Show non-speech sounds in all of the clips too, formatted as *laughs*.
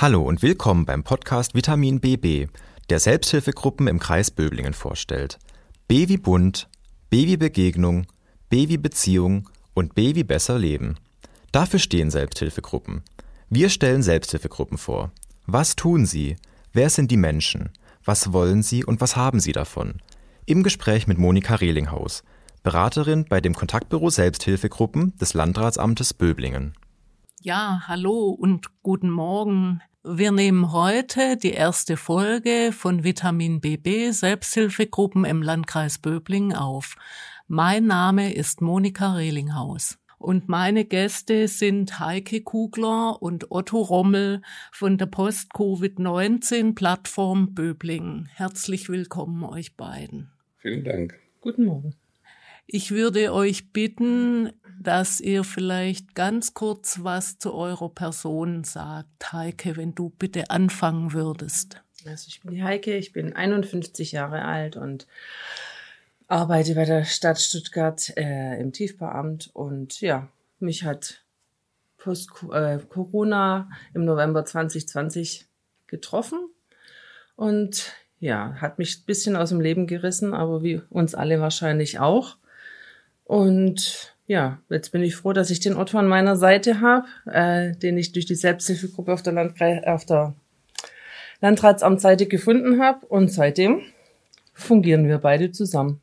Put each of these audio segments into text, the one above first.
Hallo und willkommen beim Podcast Vitamin BB, der Selbsthilfegruppen im Kreis Böblingen vorstellt. B wie Bund, B wie Begegnung, B wie Beziehung und B wie besser Leben. Dafür stehen Selbsthilfegruppen. Wir stellen Selbsthilfegruppen vor. Was tun sie? Wer sind die Menschen? Was wollen sie und was haben sie davon? Im Gespräch mit Monika Rehlinghaus, Beraterin bei dem Kontaktbüro Selbsthilfegruppen des Landratsamtes Böblingen. Ja, hallo und guten Morgen. Wir nehmen heute die erste Folge von Vitamin BB Selbsthilfegruppen im Landkreis Böblingen auf. Mein Name ist Monika Rehlinghaus. Und meine Gäste sind Heike Kugler und Otto Rommel von der Post-Covid-19-Plattform Böblingen. Herzlich willkommen euch beiden. Vielen Dank. Guten Morgen. Ich würde euch bitten, dass ihr vielleicht ganz kurz was zu eurer Person sagt. Heike, wenn du bitte anfangen würdest. Also ich bin die Heike, ich bin 51 Jahre alt und arbeite bei der Stadt Stuttgart äh, im Tiefbauamt und ja, mich hat Post äh, Corona im November 2020 getroffen und ja, hat mich ein bisschen aus dem Leben gerissen, aber wie uns alle wahrscheinlich auch. Und ja, jetzt bin ich froh, dass ich den Otto an meiner Seite habe, äh, den ich durch die Selbsthilfegruppe auf der, Landkreis, auf der Landratsamtsseite gefunden habe. Und seitdem fungieren wir beide zusammen.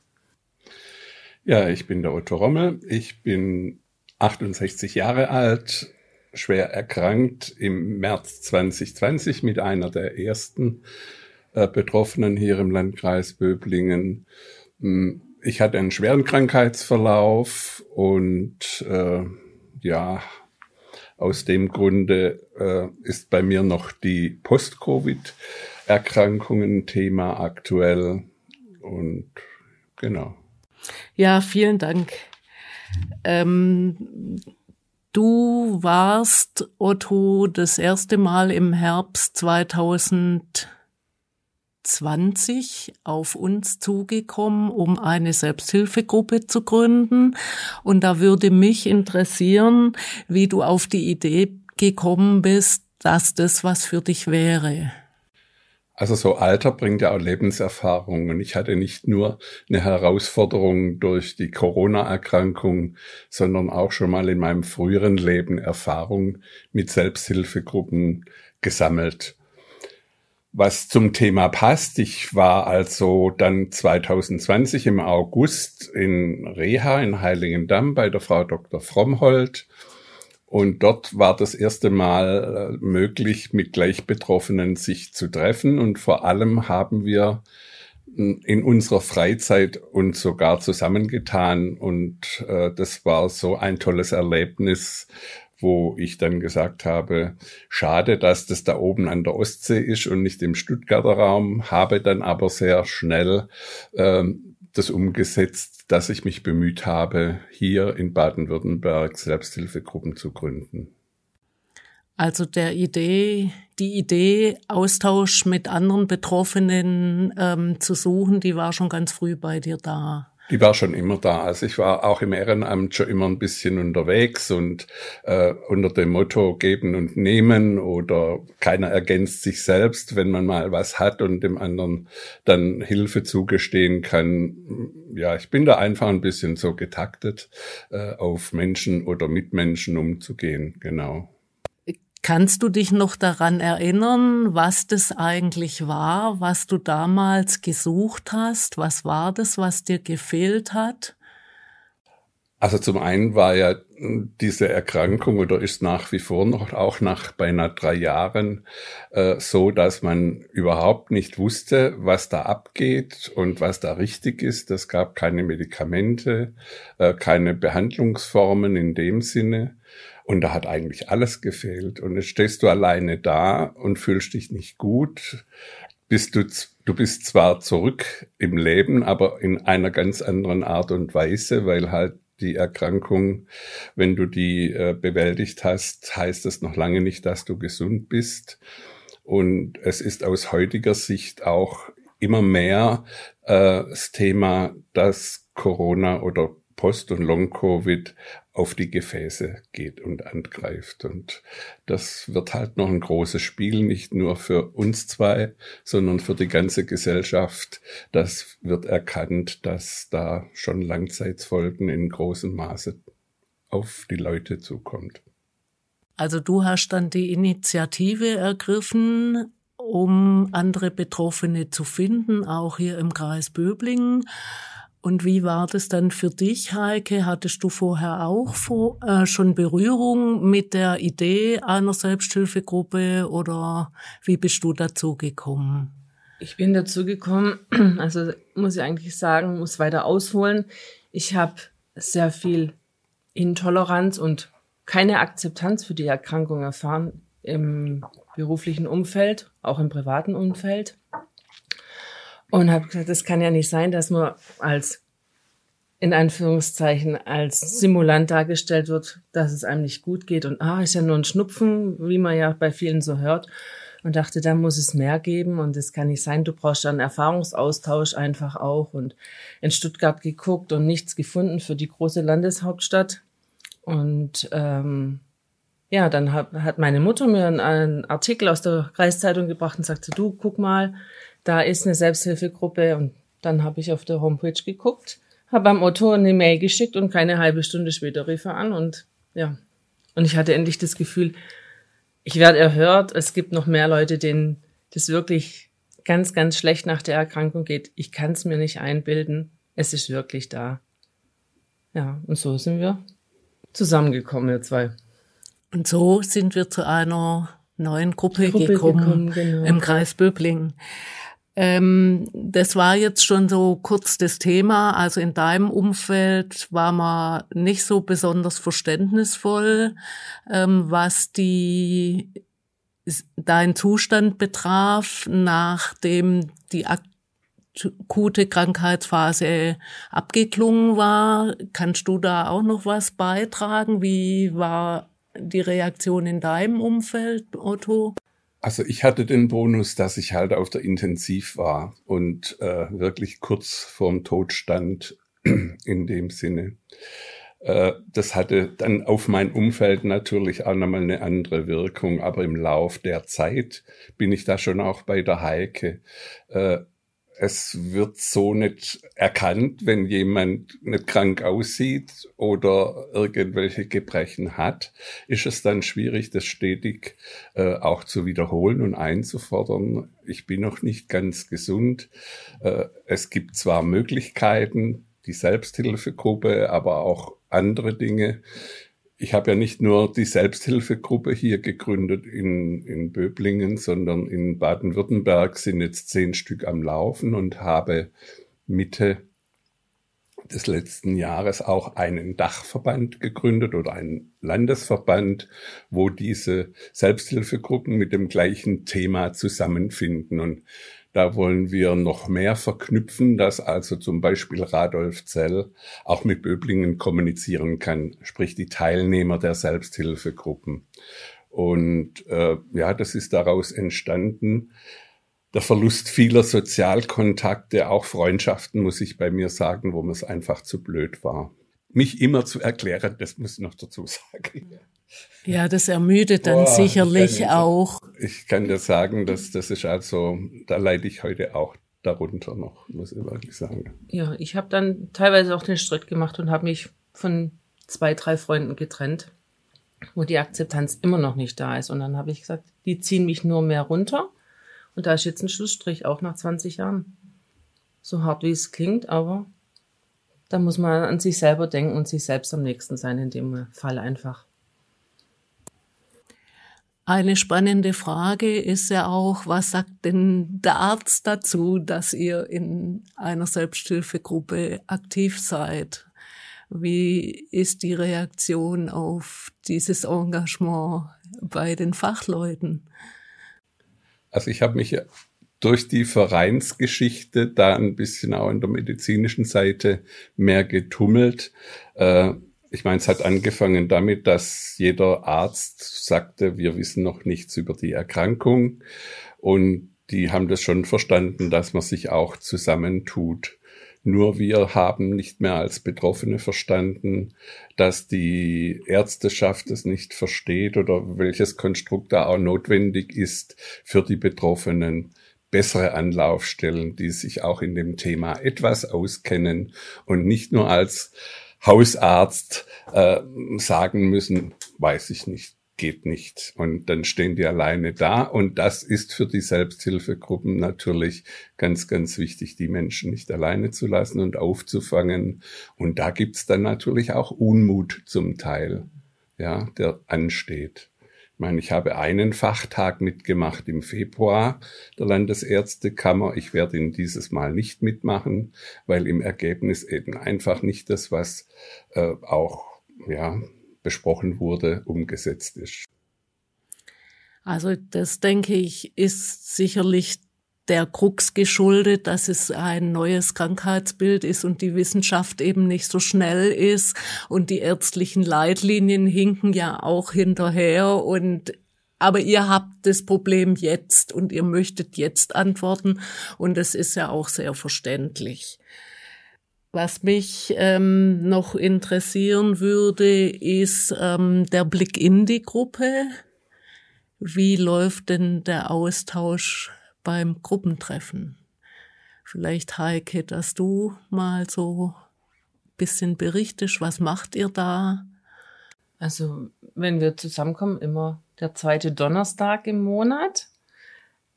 Ja, ich bin der Otto Rommel. Ich bin 68 Jahre alt, schwer erkrankt im März 2020 mit einer der ersten äh, Betroffenen hier im Landkreis Böblingen. Hm, ich hatte einen schweren Krankheitsverlauf und äh, ja, aus dem Grunde äh, ist bei mir noch die Post-Covid-Erkrankungen Thema aktuell und genau. Ja, vielen Dank. Ähm, du warst, Otto, das erste Mal im Herbst 2020 auf uns zugekommen, um eine Selbsthilfegruppe zu gründen. Und da würde mich interessieren, wie du auf die Idee gekommen bist, dass das was für dich wäre. Also so Alter bringt ja auch Lebenserfahrung. Und ich hatte nicht nur eine Herausforderung durch die Corona-Erkrankung, sondern auch schon mal in meinem früheren Leben Erfahrung mit Selbsthilfegruppen gesammelt. Was zum Thema passt, ich war also dann 2020 im August in Reha in Heiligendamm bei der Frau Dr. Frommhold und dort war das erste Mal äh, möglich, mit Gleichbetroffenen sich zu treffen. Und vor allem haben wir in unserer Freizeit uns sogar zusammengetan. Und äh, das war so ein tolles Erlebnis, wo ich dann gesagt habe, schade, dass das da oben an der Ostsee ist und nicht im Stuttgarter Raum, habe dann aber sehr schnell ähm, das umgesetzt, dass ich mich bemüht habe, hier in Baden-Württemberg Selbsthilfegruppen zu gründen. Also der Idee, die Idee, Austausch mit anderen Betroffenen ähm, zu suchen, die war schon ganz früh bei dir da. Die war schon immer da. Also ich war auch im Ehrenamt schon immer ein bisschen unterwegs und äh, unter dem Motto geben und nehmen oder keiner ergänzt sich selbst, wenn man mal was hat und dem anderen dann Hilfe zugestehen kann. Ja, ich bin da einfach ein bisschen so getaktet, äh, auf Menschen oder Mitmenschen umzugehen, genau. Kannst du dich noch daran erinnern, was das eigentlich war, was du damals gesucht hast? Was war das, was dir gefehlt hat? Also zum einen war ja diese Erkrankung oder ist nach wie vor noch auch nach beinahe drei Jahren äh, so, dass man überhaupt nicht wusste, was da abgeht und was da richtig ist. Es gab keine Medikamente, äh, keine Behandlungsformen in dem Sinne. Und da hat eigentlich alles gefehlt. Und jetzt stehst du alleine da und fühlst dich nicht gut. Bist du, du bist zwar zurück im Leben, aber in einer ganz anderen Art und Weise, weil halt die Erkrankung, wenn du die äh, bewältigt hast, heißt es noch lange nicht, dass du gesund bist. Und es ist aus heutiger Sicht auch immer mehr äh, das Thema, dass Corona oder Post- und Long-Covid auf die Gefäße geht und angreift. Und das wird halt noch ein großes Spiel, nicht nur für uns zwei, sondern für die ganze Gesellschaft. Das wird erkannt, dass da schon Langzeitsfolgen in großem Maße auf die Leute zukommt. Also du hast dann die Initiative ergriffen, um andere Betroffene zu finden, auch hier im Kreis Böblingen. Und wie war das dann für dich, Heike? Hattest du vorher auch vor, äh, schon Berührung mit der Idee einer Selbsthilfegruppe oder wie bist du dazu gekommen? Ich bin dazu gekommen, *clears throat* also muss ich eigentlich sagen, muss weiter ausholen. Ich habe sehr viel Intoleranz und keine Akzeptanz für die Erkrankung erfahren im beruflichen Umfeld, auch im privaten Umfeld und habe gesagt, das kann ja nicht sein, dass man als in Anführungszeichen als Simulant dargestellt wird, dass es einem nicht gut geht und ah, ist ja nur ein Schnupfen, wie man ja bei vielen so hört. Und dachte, da muss es mehr geben und es kann nicht sein, du brauchst einen Erfahrungsaustausch einfach auch. Und in Stuttgart geguckt und nichts gefunden für die große Landeshauptstadt. Und ähm, ja, dann hat, hat meine Mutter mir einen, einen Artikel aus der Kreiszeitung gebracht und sagte, du, guck mal, da ist eine Selbsthilfegruppe und dann habe ich auf der Homepage geguckt, habe am Otto eine Mail geschickt und keine halbe Stunde später rief er an und ja, und ich hatte endlich das Gefühl, ich werde erhört, es gibt noch mehr Leute, denen das wirklich ganz, ganz schlecht nach der Erkrankung geht. Ich kann es mir nicht einbilden, es ist wirklich da. Ja, und so sind wir zusammengekommen, wir zwei. Und so sind wir zu einer neuen Gruppe, Gruppe gekommen, gekommen genau. im Kreis Böblingen. Ähm, das war jetzt schon so kurz das Thema. Also in deinem Umfeld war man nicht so besonders verständnisvoll, ähm, was die dein Zustand betraf, nachdem die akute Krankheitsphase abgeklungen war. Kannst du da auch noch was beitragen? Wie war die Reaktion in deinem Umfeld, Otto? Also ich hatte den Bonus, dass ich halt auf der Intensiv war und äh, wirklich kurz vorm Tod stand *clears throat* in dem Sinne. Äh, das hatte dann auf mein Umfeld natürlich auch nochmal eine andere Wirkung, aber im Lauf der Zeit bin ich da schon auch bei der Heike. Äh, es wird so nicht erkannt, wenn jemand nicht krank aussieht oder irgendwelche Gebrechen hat, ist es dann schwierig, das stetig äh, auch zu wiederholen und einzufordern. Ich bin noch nicht ganz gesund. Äh, es gibt zwar Möglichkeiten, die Selbsthilfegruppe, aber auch andere Dinge, ich habe ja nicht nur die Selbsthilfegruppe hier gegründet in, in Böblingen, sondern in Baden-Württemberg sind jetzt zehn Stück am Laufen und habe Mitte des letzten Jahres auch einen Dachverband gegründet oder einen Landesverband, wo diese Selbsthilfegruppen mit dem gleichen Thema zusammenfinden. Und da wollen wir noch mehr verknüpfen, dass also zum Beispiel Radolf Zell auch mit Böblingen kommunizieren kann, sprich die Teilnehmer der Selbsthilfegruppen. Und äh, ja, das ist daraus entstanden. Der Verlust vieler Sozialkontakte, auch Freundschaften, muss ich bei mir sagen, wo mir es einfach zu blöd war. Mich immer zu erklären, das muss ich noch dazu sagen. Ja, das ermüdet dann Boah, sicherlich ich auch. Ich kann dir sagen, dass das ist also, da leide ich heute auch darunter noch, muss ich wirklich sagen. Ja, ich habe dann teilweise auch den Schritt gemacht und habe mich von zwei, drei Freunden getrennt, wo die Akzeptanz immer noch nicht da ist. Und dann habe ich gesagt, die ziehen mich nur mehr runter. Und da ist jetzt ein Schlussstrich, auch nach 20 Jahren. So hart wie es klingt, aber da muss man an sich selber denken und sich selbst am nächsten sein, in dem Fall einfach. Eine spannende Frage ist ja auch, was sagt denn der Arzt dazu, dass ihr in einer Selbsthilfegruppe aktiv seid? Wie ist die Reaktion auf dieses Engagement bei den Fachleuten? Also ich habe mich durch die Vereinsgeschichte da ein bisschen auch in der medizinischen Seite mehr getummelt. Äh, ich meine, es hat angefangen damit, dass jeder Arzt sagte, wir wissen noch nichts über die Erkrankung. Und die haben das schon verstanden, dass man sich auch zusammentut. Nur wir haben nicht mehr als Betroffene verstanden, dass die Ärzteschaft es nicht versteht oder welches Konstrukt da auch notwendig ist für die Betroffenen bessere Anlaufstellen, die sich auch in dem Thema etwas auskennen und nicht nur als Hausarzt äh, sagen müssen, weiß ich nicht, geht nicht. Und dann stehen die alleine da. Und das ist für die Selbsthilfegruppen natürlich ganz, ganz wichtig, die Menschen nicht alleine zu lassen und aufzufangen. Und da gibt's dann natürlich auch Unmut zum Teil, ja, der ansteht. Ich meine, ich habe einen Fachtag mitgemacht im Februar der Landesärztekammer. Ich werde ihn dieses Mal nicht mitmachen, weil im Ergebnis eben einfach nicht das, was äh, auch ja, besprochen wurde, umgesetzt ist. Also das denke ich ist sicherlich der Krux geschuldet, dass es ein neues Krankheitsbild ist und die Wissenschaft eben nicht so schnell ist und die ärztlichen Leitlinien hinken ja auch hinterher und aber ihr habt das Problem jetzt und ihr möchtet jetzt antworten und das ist ja auch sehr verständlich. Was mich ähm, noch interessieren würde, ist ähm, der Blick in die Gruppe. Wie läuft denn der Austausch beim Gruppentreffen. Vielleicht, Heike, dass du mal so ein bisschen berichtest, was macht ihr da? Also, wenn wir zusammenkommen, immer der zweite Donnerstag im Monat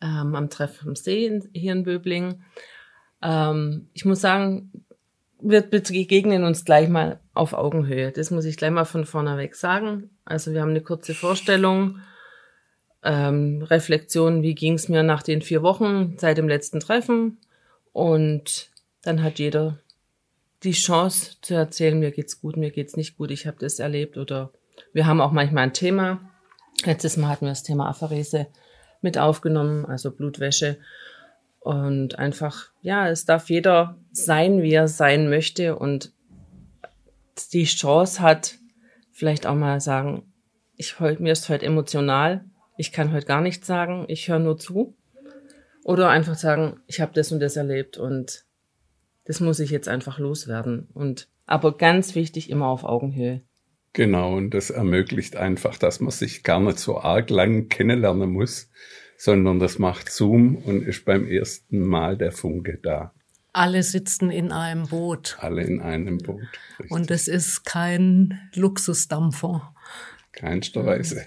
ähm, am Treff am See in, hier in Böbling. Ähm, ich muss sagen, wir begegnen uns gleich mal auf Augenhöhe. Das muss ich gleich mal von vorne weg sagen. Also wir haben eine kurze Vorstellung ähm, Reflexion, wie ging es mir nach den vier Wochen seit dem letzten Treffen. Und dann hat jeder die Chance zu erzählen, mir geht's gut, mir geht's nicht gut, ich habe das erlebt oder wir haben auch manchmal ein Thema. Letztes Mal hatten wir das Thema Apharese mit aufgenommen, also Blutwäsche. Und einfach, ja, es darf jeder sein, wie er sein möchte und die Chance hat, vielleicht auch mal sagen, ich mir ist heute emotional, ich kann heute gar nichts sagen, ich höre nur zu. Oder einfach sagen, ich habe das und das erlebt und das muss ich jetzt einfach loswerden. Und aber ganz wichtig, immer auf Augenhöhe. Genau, und das ermöglicht einfach, dass man sich gar nicht so arg lang kennenlernen muss, sondern das macht Zoom und ist beim ersten Mal der Funke da. Alle sitzen in einem Boot. Alle in einem Boot. Richtig. Und es ist kein Luxusdampfer. Keinster Weise.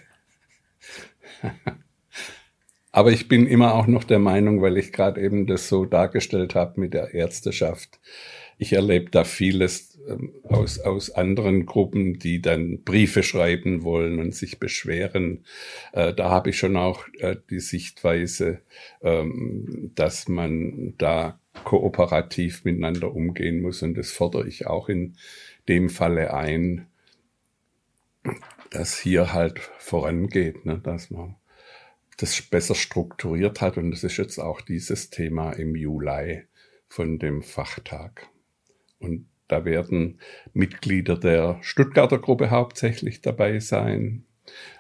*laughs* Aber ich bin immer auch noch der Meinung, weil ich gerade eben das so dargestellt habe mit der Ärzteschaft. Ich erlebe da vieles ähm, aus, aus anderen Gruppen, die dann Briefe schreiben wollen und sich beschweren. Äh, da habe ich schon auch äh, die Sichtweise, ähm, dass man da kooperativ miteinander umgehen muss. Und das fordere ich auch in dem Falle ein, dass hier halt vorangeht, ne, dass man das besser strukturiert hat. Und das ist jetzt auch dieses Thema im Juli von dem Fachtag. Und da werden Mitglieder der Stuttgarter Gruppe hauptsächlich dabei sein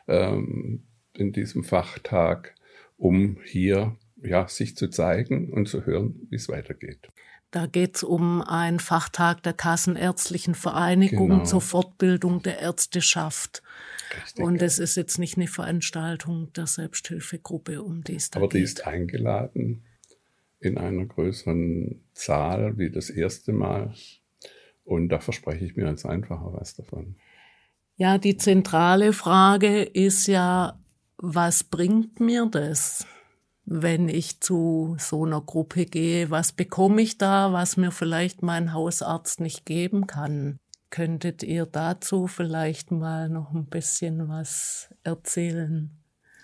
ähm, in diesem Fachtag, um hier ja, sich zu zeigen und zu hören, wie es weitergeht. Da geht es um einen Fachtag der Kassenärztlichen Vereinigung genau. zur Fortbildung der Ärzteschaft. Richtig. Und es ist jetzt nicht eine Veranstaltung der Selbsthilfegruppe, um die es da Aber geht. die ist eingeladen in einer größeren Zahl wie das erste Mal. Und da verspreche ich mir jetzt einfacher was davon. Ja, die zentrale Frage ist ja, was bringt mir das? Wenn ich zu so einer Gruppe gehe, was bekomme ich da, was mir vielleicht mein Hausarzt nicht geben kann. Könntet ihr dazu vielleicht mal noch ein bisschen was erzählen?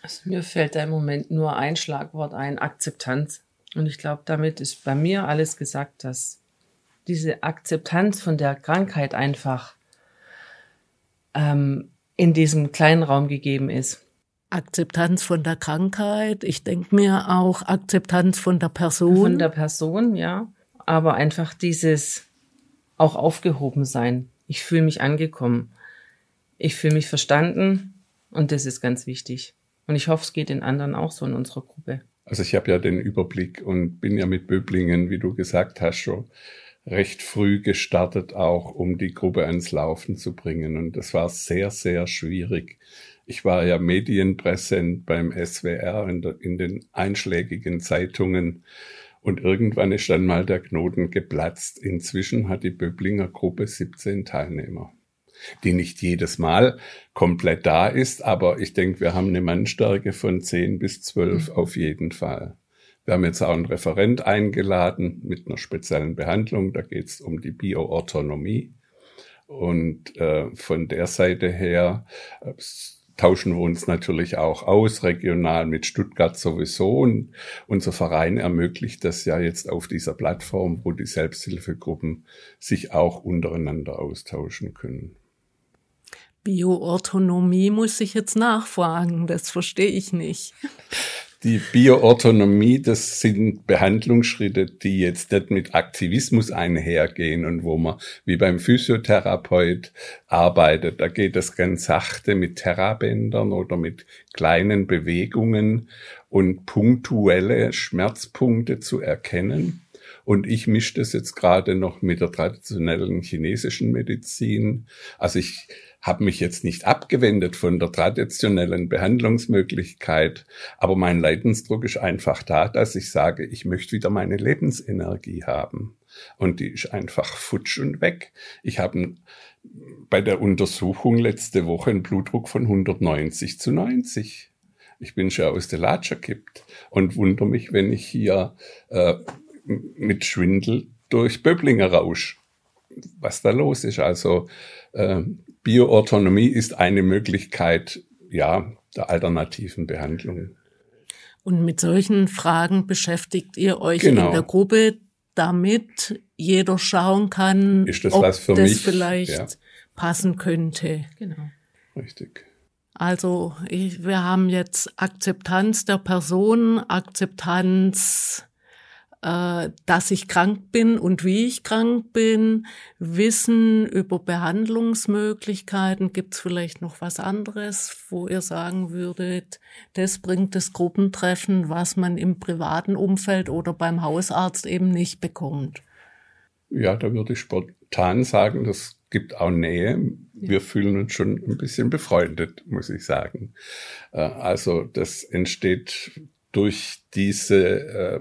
Also mir fällt da im Moment nur ein Schlagwort ein, Akzeptanz. Und ich glaube, damit ist bei mir alles gesagt, dass diese Akzeptanz von der Krankheit einfach ähm, in diesem kleinen Raum gegeben ist. Akzeptanz von der Krankheit. Ich denke mir auch Akzeptanz von der Person. Von der Person, ja. Aber einfach dieses auch aufgehoben sein. Ich fühle mich angekommen. Ich fühle mich verstanden und das ist ganz wichtig. Und ich hoffe, es geht den anderen auch so in unserer Gruppe. Also ich habe ja den Überblick und bin ja mit Böblingen, wie du gesagt hast, schon recht früh gestartet, auch um die Gruppe ans Laufen zu bringen. Und das war sehr, sehr schwierig. Ich war ja medienpräsent beim SWR in, der, in den einschlägigen Zeitungen. Und irgendwann ist dann mal der Knoten geplatzt. Inzwischen hat die Böblinger Gruppe 17 Teilnehmer die nicht jedes Mal komplett da ist, aber ich denke, wir haben eine Mannstärke von 10 bis 12 mhm. auf jeden Fall. Wir haben jetzt auch einen Referent eingeladen mit einer speziellen Behandlung, da geht es um die Bioautonomie. Und äh, von der Seite her äh, tauschen wir uns natürlich auch aus, regional mit Stuttgart sowieso. Und unser Verein ermöglicht das ja jetzt auf dieser Plattform, wo die Selbsthilfegruppen sich auch untereinander austauschen können. Bioautonomie muss ich jetzt nachfragen, das verstehe ich nicht. *laughs* Die Bioautonomie, das sind Behandlungsschritte, die jetzt nicht mit Aktivismus einhergehen und wo man wie beim Physiotherapeut arbeitet. Da geht es ganz sachte mit Terrabändern oder mit kleinen Bewegungen und punktuelle Schmerzpunkte zu erkennen. Und ich mische das jetzt gerade noch mit der traditionellen chinesischen Medizin. Also ich habe mich jetzt nicht abgewendet von der traditionellen Behandlungsmöglichkeit, aber mein Leidensdruck ist einfach da, dass ich sage, ich möchte wieder meine Lebensenergie haben. Und die ist einfach futsch und weg. Ich habe bei der Untersuchung letzte Woche einen Blutdruck von 190 zu 90. Ich bin schon aus der Latsche gekippt und wundere mich, wenn ich hier äh, mit Schwindel durch Böblinger rausch. Was da los ist. Also äh, Bioautonomie ist eine Möglichkeit, ja, der alternativen Behandlung. Und mit solchen Fragen beschäftigt ihr euch genau. in der Gruppe, damit jeder schauen kann, ist das ob was für das mich? vielleicht ja. passen könnte. Genau. Richtig. Also ich, wir haben jetzt Akzeptanz der Person, Akzeptanz dass ich krank bin und wie ich krank bin, Wissen über Behandlungsmöglichkeiten. Gibt es vielleicht noch was anderes, wo ihr sagen würdet, das bringt das Gruppentreffen, was man im privaten Umfeld oder beim Hausarzt eben nicht bekommt? Ja, da würde ich spontan sagen, das gibt auch Nähe. Wir fühlen uns schon ein bisschen befreundet, muss ich sagen. Äh, also das entsteht durch diese äh,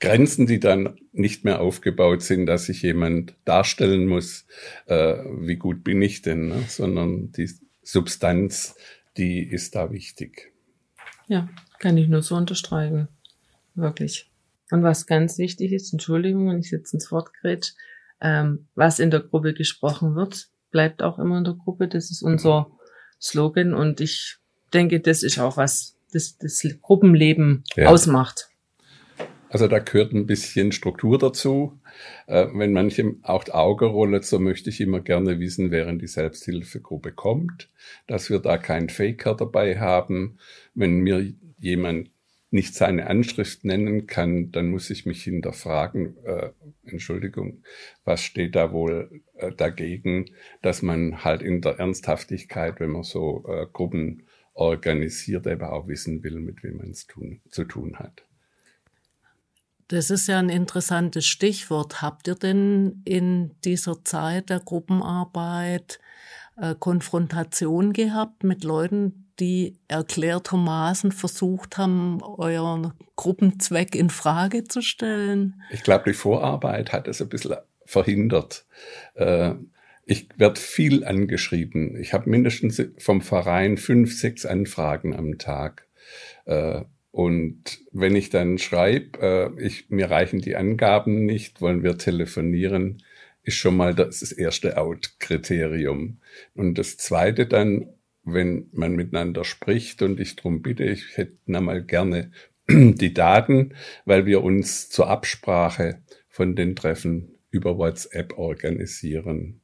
Grenzen, die dann nicht mehr aufgebaut sind, dass sich jemand darstellen muss, äh, wie gut bin ich denn, ne? sondern die Substanz, die ist da wichtig. Ja, kann ich nur so unterstreichen. Wirklich. Und was ganz wichtig ist, Entschuldigung, wenn ich jetzt ins Wort grätsch, ähm, was in der Gruppe gesprochen wird, bleibt auch immer in der Gruppe. Das ist unser Slogan und ich denke, das ist auch was, das das Gruppenleben ja. ausmacht. Also da gehört ein bisschen Struktur dazu. Äh, wenn manchem auch Auge rollt, so möchte ich immer gerne wissen, während die Selbsthilfegruppe kommt, dass wir da keinen Faker dabei haben. Wenn mir jemand nicht seine Anschrift nennen kann, dann muss ich mich hinterfragen, äh, Entschuldigung, was steht da wohl äh, dagegen, dass man halt in der Ernsthaftigkeit, wenn man so äh, Gruppen organisiert, aber auch wissen will, mit wem man es zu tun hat. Das ist ja ein interessantes Stichwort. Habt ihr denn in dieser Zeit der Gruppenarbeit äh, Konfrontation gehabt mit Leuten, die erklärtermaßen versucht haben, euren Gruppenzweck in Frage zu stellen? Ich glaube, die Vorarbeit hat es ein bisschen verhindert. Äh, ich werde viel angeschrieben. Ich habe mindestens vom Verein fünf, sechs Anfragen am Tag. Äh, und wenn ich dann schreibe, äh, ich, mir reichen die Angaben nicht, wollen wir telefonieren, ist schon mal das, das erste Out-Kriterium. Und das zweite dann, wenn man miteinander spricht und ich drum bitte, ich hätte mal gerne *clears throat* die Daten, weil wir uns zur Absprache von den Treffen über WhatsApp organisieren.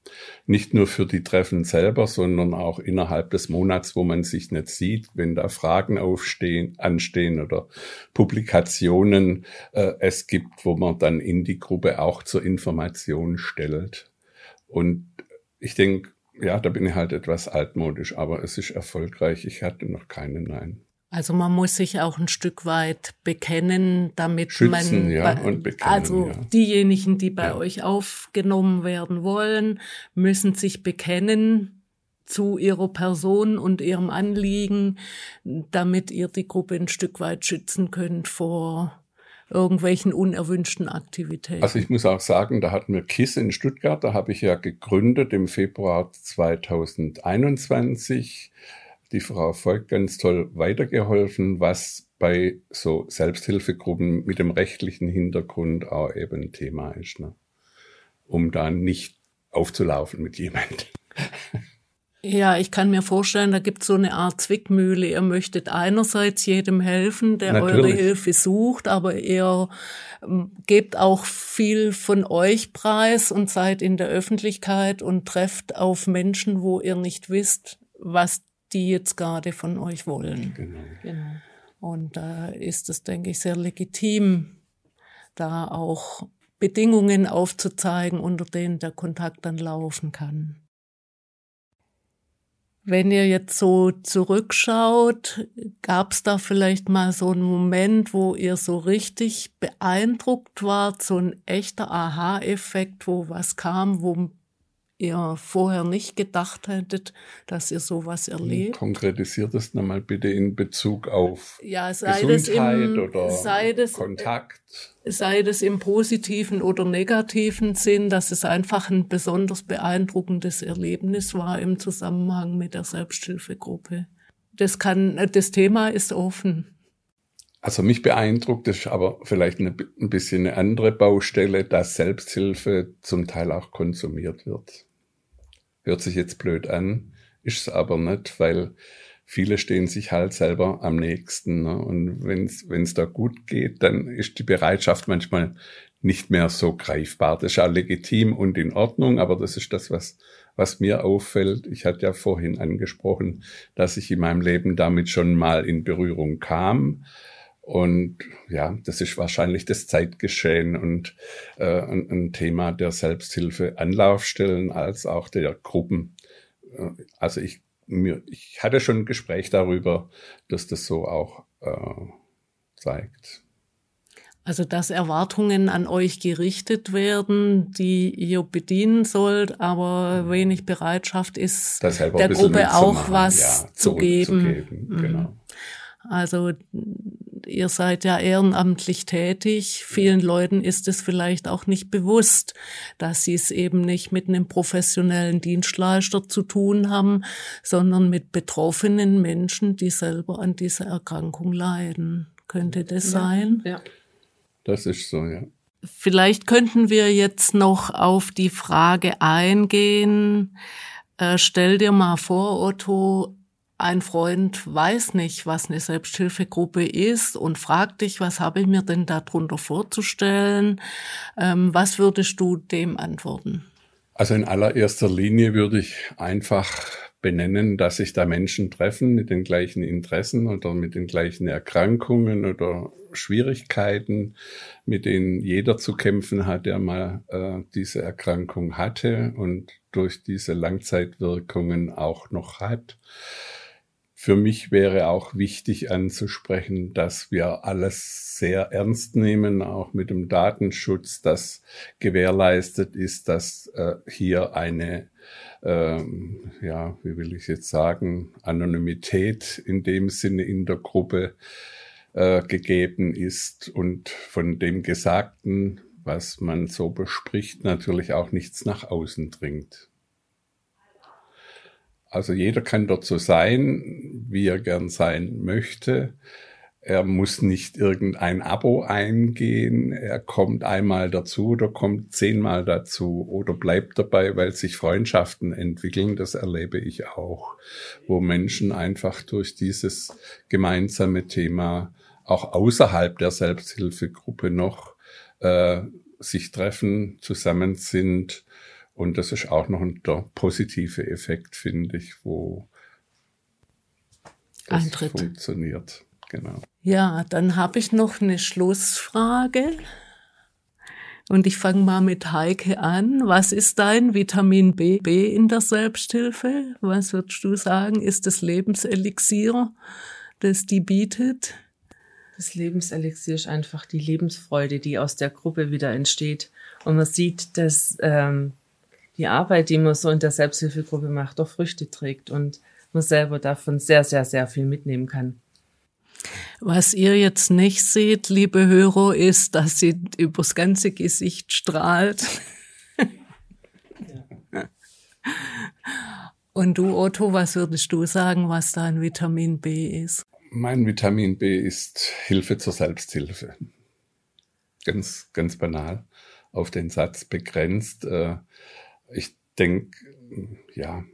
Nicht nur für die Treffen selber, sondern auch innerhalb des Monats, wo man sich nicht sieht, wenn da Fragen aufstehen, anstehen oder Publikationen äh, es gibt, wo man dann in die Gruppe auch zur Information stellt. Und ich denke, ja, da bin ich halt etwas altmodisch, aber es ist erfolgreich. Ich hatte noch keinen Nein. Also man muss sich auch ein Stück weit bekennen, damit Schützen, man ja, und bekennen, also ja. diejenigen, die bei Ja. euch aufgenommen werden wollen, müssen sich bekennen zu ihrer Person und ihrem Anliegen, damit ihr die Gruppe ein Stück weit schützen könnt vor irgendwelchen unerwünschten Aktivitäten. Also ich muss auch sagen, da hatten wir KISS in Stuttgart, da habe ich ja gegründet im Februar 2021. Die Frau Volk ganz toll weitergeholfen, was bei so Selbsthilfegruppen mit dem rechtlichen Hintergrund auch eben Thema ist, ne? um da nicht aufzulaufen mit jemandem. Ja, ich kann mir vorstellen, da gibt es so eine Art Zwickmühle. Ihr möchtet einerseits jedem helfen, der eure Natürlich. Hilfe sucht, aber ihr ähm, gebt auch viel von euch preis und seid in der Öffentlichkeit und trefft auf Menschen, wo ihr nicht wisst, was die jetzt gerade von euch wollen. Genau. Genau. Und da ist es, denke ich, sehr legitim, da auch Bedingungen aufzuzeigen, unter denen der Kontakt dann laufen kann. Wenn ihr jetzt so zurückschaut, gab es da vielleicht mal so einen Moment, wo ihr so richtig beeindruckt wart, so ein echter Aha-Effekt, wo was kam, wo ihr vorher nicht gedacht hättet, dass ihr sowas erlebt? Konkretisiert das nochmal bitte in Bezug auf Ja, sei das Gesundheit im, oder sei das, Kontakt. sei das im positiven oder negativen Sinn, dass es einfach ein besonders beeindruckendes Erlebnis war im Zusammenhang mit der Selbsthilfegruppe. Das kann, das Thema ist offen. Also mich beeindruckt ist aber vielleicht eine, ein bisschen eine andere Baustelle, dass Selbsthilfe zum Teil auch konsumiert wird. Hört sich jetzt blöd an, ist es aber nicht, weil viele stehen sich halt selber am nächsten. Ne? Und wenn es da gut geht, dann ist die Bereitschaft manchmal nicht mehr so greifbar. Das ist ja legitim und in Ordnung, aber das ist das, was, was mir auffällt. Ich hatte ja vorhin angesprochen, dass ich in meinem Leben damit schon mal in Berührung kam. Und ja, das ist wahrscheinlich das Zeitgeschehen und äh, ein, ein Thema der Selbsthilfe Anlaufstellen als auch der Gruppen. Äh, Also ich, mir, ich hatte schon ein Gespräch darüber, dass das so auch äh, zeigt. Also, dass Erwartungen an euch gerichtet werden, die ihr bedienen sollt, aber wenig Bereitschaft ist, der Gruppe auch was ja, zu geben. zurückzugeben, Mhm. Genau. Also ihr seid ja ehrenamtlich tätig. Vielen Leuten ist es vielleicht auch nicht bewusst, dass sie es eben nicht mit einem professionellen Dienstleister zu tun haben, sondern mit betroffenen Menschen, die selber an dieser Erkrankung leiden. Könnte das sein? Ja. Das ist so, ja. Vielleicht könnten wir jetzt noch auf die Frage eingehen. Äh, stell dir mal vor, Otto, ein Freund weiß nicht, was eine Selbsthilfegruppe ist und fragt dich, was habe ich mir denn darunter vorzustellen? Ähm, was würdest du dem antworten? Also in allererster Linie würde ich einfach benennen, dass sich da Menschen treffen mit den gleichen Interessen oder mit den gleichen Erkrankungen oder Schwierigkeiten, mit denen jeder zu kämpfen hat, der mal äh, diese Erkrankung hatte und durch diese Langzeitwirkungen auch noch hat. Für mich wäre auch wichtig anzusprechen, dass wir alles sehr ernst nehmen, auch mit dem Datenschutz, dass gewährleistet ist, dass äh, hier eine, ähm, ja, wie will ich jetzt sagen, Anonymität in dem Sinne in der Gruppe äh, gegeben ist und von dem Gesagten, was man so bespricht, natürlich auch nichts nach außen dringt. Also jeder kann dort so sein, wie er gern sein möchte. Er muss nicht irgendein Abo eingehen. Er kommt einmal dazu oder kommt zehnmal dazu oder bleibt dabei, weil sich Freundschaften entwickeln. Das erlebe ich auch, wo Menschen einfach durch dieses gemeinsame Thema auch außerhalb der Selbsthilfegruppe noch äh, sich treffen, zusammen sind. Und das ist auch noch ein der positive Effekt, finde ich, wo das Eintritt. funktioniert. Genau. Ja, dann habe ich noch eine Schlussfrage. Und ich fange mal mit Heike an. Was ist dein Vitamin B, B in der Selbsthilfe? Was würdest du sagen, ist das Lebenselixier, das die bietet? Das Lebenselixier ist einfach die Lebensfreude, die aus der Gruppe wieder entsteht. Und man sieht, dass ähm, die Arbeit, die man so in der Selbsthilfegruppe macht, doch Früchte trägt und man selber davon sehr, sehr, sehr viel mitnehmen kann. Was ihr jetzt nicht seht, liebe Hörer, ist, dass sie übers ganze Gesicht strahlt. Ja. Und du, Otto, was würdest du sagen, was dein Vitamin B ist? Mein Vitamin B ist Hilfe zur Selbsthilfe. Ganz, ganz banal auf den Satz begrenzt. Äh, ich denke, ja,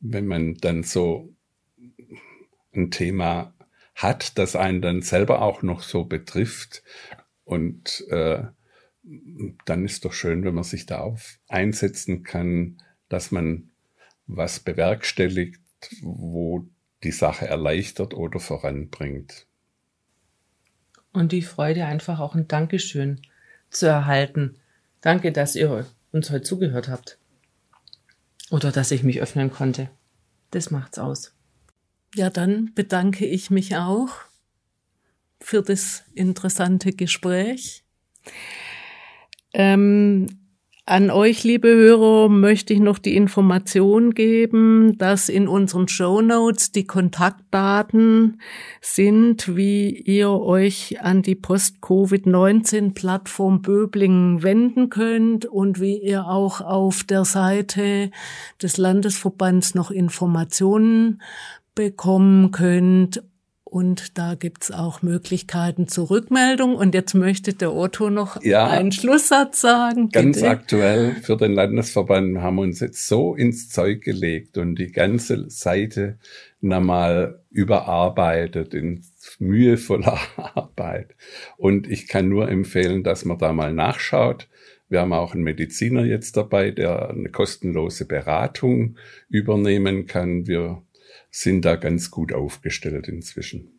wenn man dann so ein Thema hat, das einen dann selber auch noch so betrifft und äh, dann ist doch schön, wenn man sich darauf einsetzen kann, dass man was bewerkstelligt, wo die Sache erleichtert oder voranbringt. Und die Freude, einfach auch ein Dankeschön zu erhalten. Danke, dass ihr uns heute zugehört habt. Oder dass ich mich öffnen konnte. Das macht's aus. Ja, dann bedanke ich mich auch für das interessante Gespräch. Ähm, an euch, liebe Hörer, möchte ich noch die Information geben, dass in unseren Show Notes die Kontaktdaten sind, wie ihr euch an die Post-Covid-19-Plattform Böblingen wenden könnt und wie ihr auch auf der Seite des Landesverbands noch Informationen bekommen könnt und da gibt's auch Möglichkeiten zur Rückmeldung. Und jetzt möchte der Otto noch ja, einen Schlusssatz sagen. Ganz bitte. aktuell für den Landesverband haben wir uns jetzt so ins Zeug gelegt und die ganze Seite nochmal überarbeitet in mühevoller *laughs* Arbeit. Und ich kann nur empfehlen, dass man da mal nachschaut. Wir haben auch einen Mediziner jetzt dabei, der eine kostenlose Beratung übernehmen kann. Wir sind da ganz gut aufgestellt inzwischen.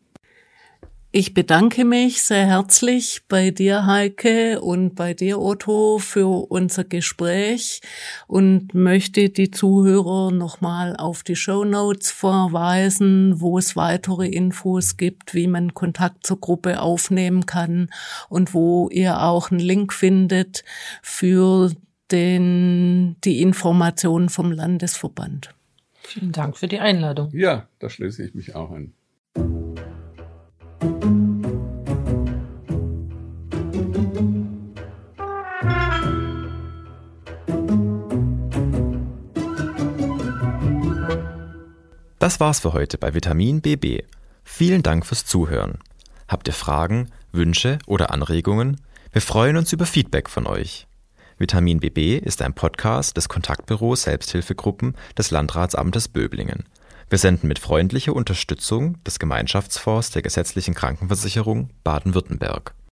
Ich bedanke mich sehr herzlich bei dir, Heike, und bei dir, Otto, für unser Gespräch und möchte die Zuhörer nochmal auf die Show Notes verweisen, wo es weitere Infos gibt, wie man Kontakt zur Gruppe aufnehmen kann und wo ihr auch einen Link findet für den, die Informationen vom Landesverband. Vielen Dank für die Einladung. Ja, da schließe ich mich auch an. Das war's für heute bei Vitamin BB. Vielen Dank fürs Zuhören. Habt ihr Fragen, Wünsche oder Anregungen? Wir freuen uns über Feedback von euch. Vitamin BB ist ein Podcast des Kontaktbüros Selbsthilfegruppen des Landratsamtes Böblingen. Wir senden mit freundlicher Unterstützung des Gemeinschaftsfonds der gesetzlichen Krankenversicherung Baden-Württemberg